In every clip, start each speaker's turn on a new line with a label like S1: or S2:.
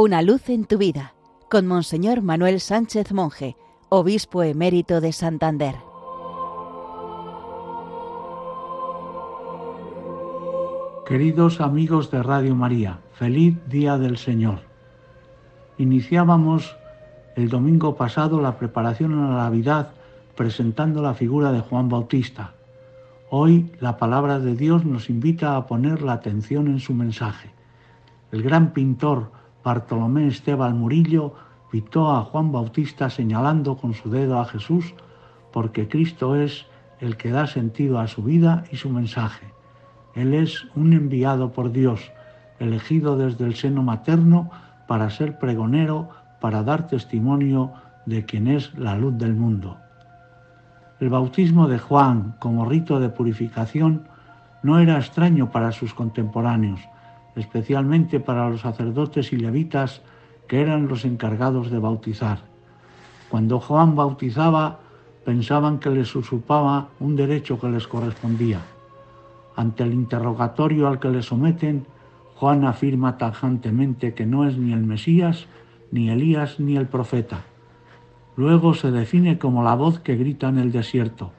S1: Una luz en tu vida con Monseñor Manuel Sánchez Monje, obispo emérito de Santander.
S2: Queridos amigos de Radio María, feliz día del Señor. Iniciábamos el domingo pasado la preparación a la Navidad presentando la figura de Juan Bautista. Hoy la palabra de Dios nos invita a poner la atención en su mensaje. El gran pintor Bartolomé Esteban Murillo pintó a Juan Bautista señalando con su dedo a Jesús porque Cristo es el que da sentido a su vida y su mensaje. Él es un enviado por Dios, elegido desde el seno materno para ser pregonero, para dar testimonio de quien es la luz del mundo. El bautismo de Juan como rito de purificación no era extraño para sus contemporáneos, especialmente para los sacerdotes y levitas que eran los encargados de bautizar. Cuando Juan bautizaba, pensaban que les usurpaba un derecho que les correspondía. Ante el interrogatorio al que le someten, Juan afirma tajantemente que no es ni el Mesías, ni Elías, ni el profeta. Luego se define como la voz que grita en el desierto,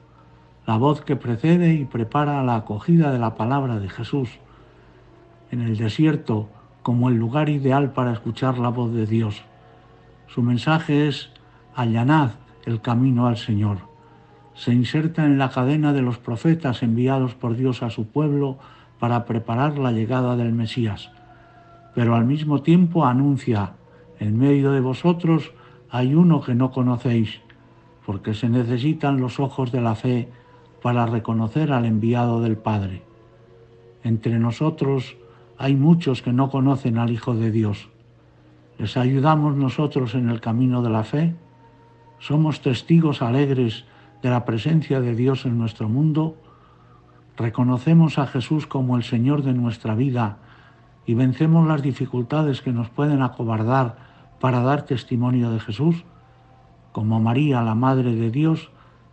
S2: la voz que precede y prepara la acogida de la palabra de Jesús, en el desierto como el lugar ideal para escuchar la voz de Dios. Su mensaje es allanad el camino al Señor. Se inserta en la cadena de los profetas enviados por Dios a su pueblo para preparar la llegada del Mesías, pero al mismo tiempo anuncia, en medio de vosotros hay uno que no conocéis, porque se necesitan los ojos de la fe para reconocer al enviado del Padre. Entre nosotros hay muchos que no conocen al Hijo de Dios. ¿Les ayudamos nosotros en el camino de la fe? ¿Somos testigos alegres de la presencia de Dios en nuestro mundo? ¿Reconocemos a Jesús como el Señor de nuestra vida y vencemos las dificultades que nos pueden acobardar para dar testimonio de Jesús? Como María, la Madre de Dios,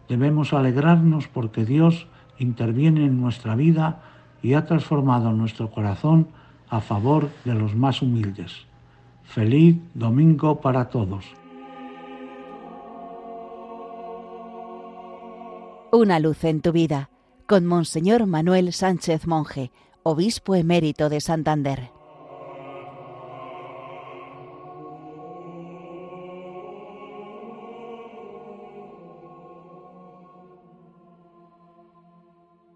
S2: debemos alegrarnos porque Dios interviene en nuestra vida y ha transformado nuestro corazón a favor de los más humildes. Feliz domingo para todos.
S1: Una luz en tu vida con Monseñor Manuel Sánchez Monje, obispo emérito de Santander.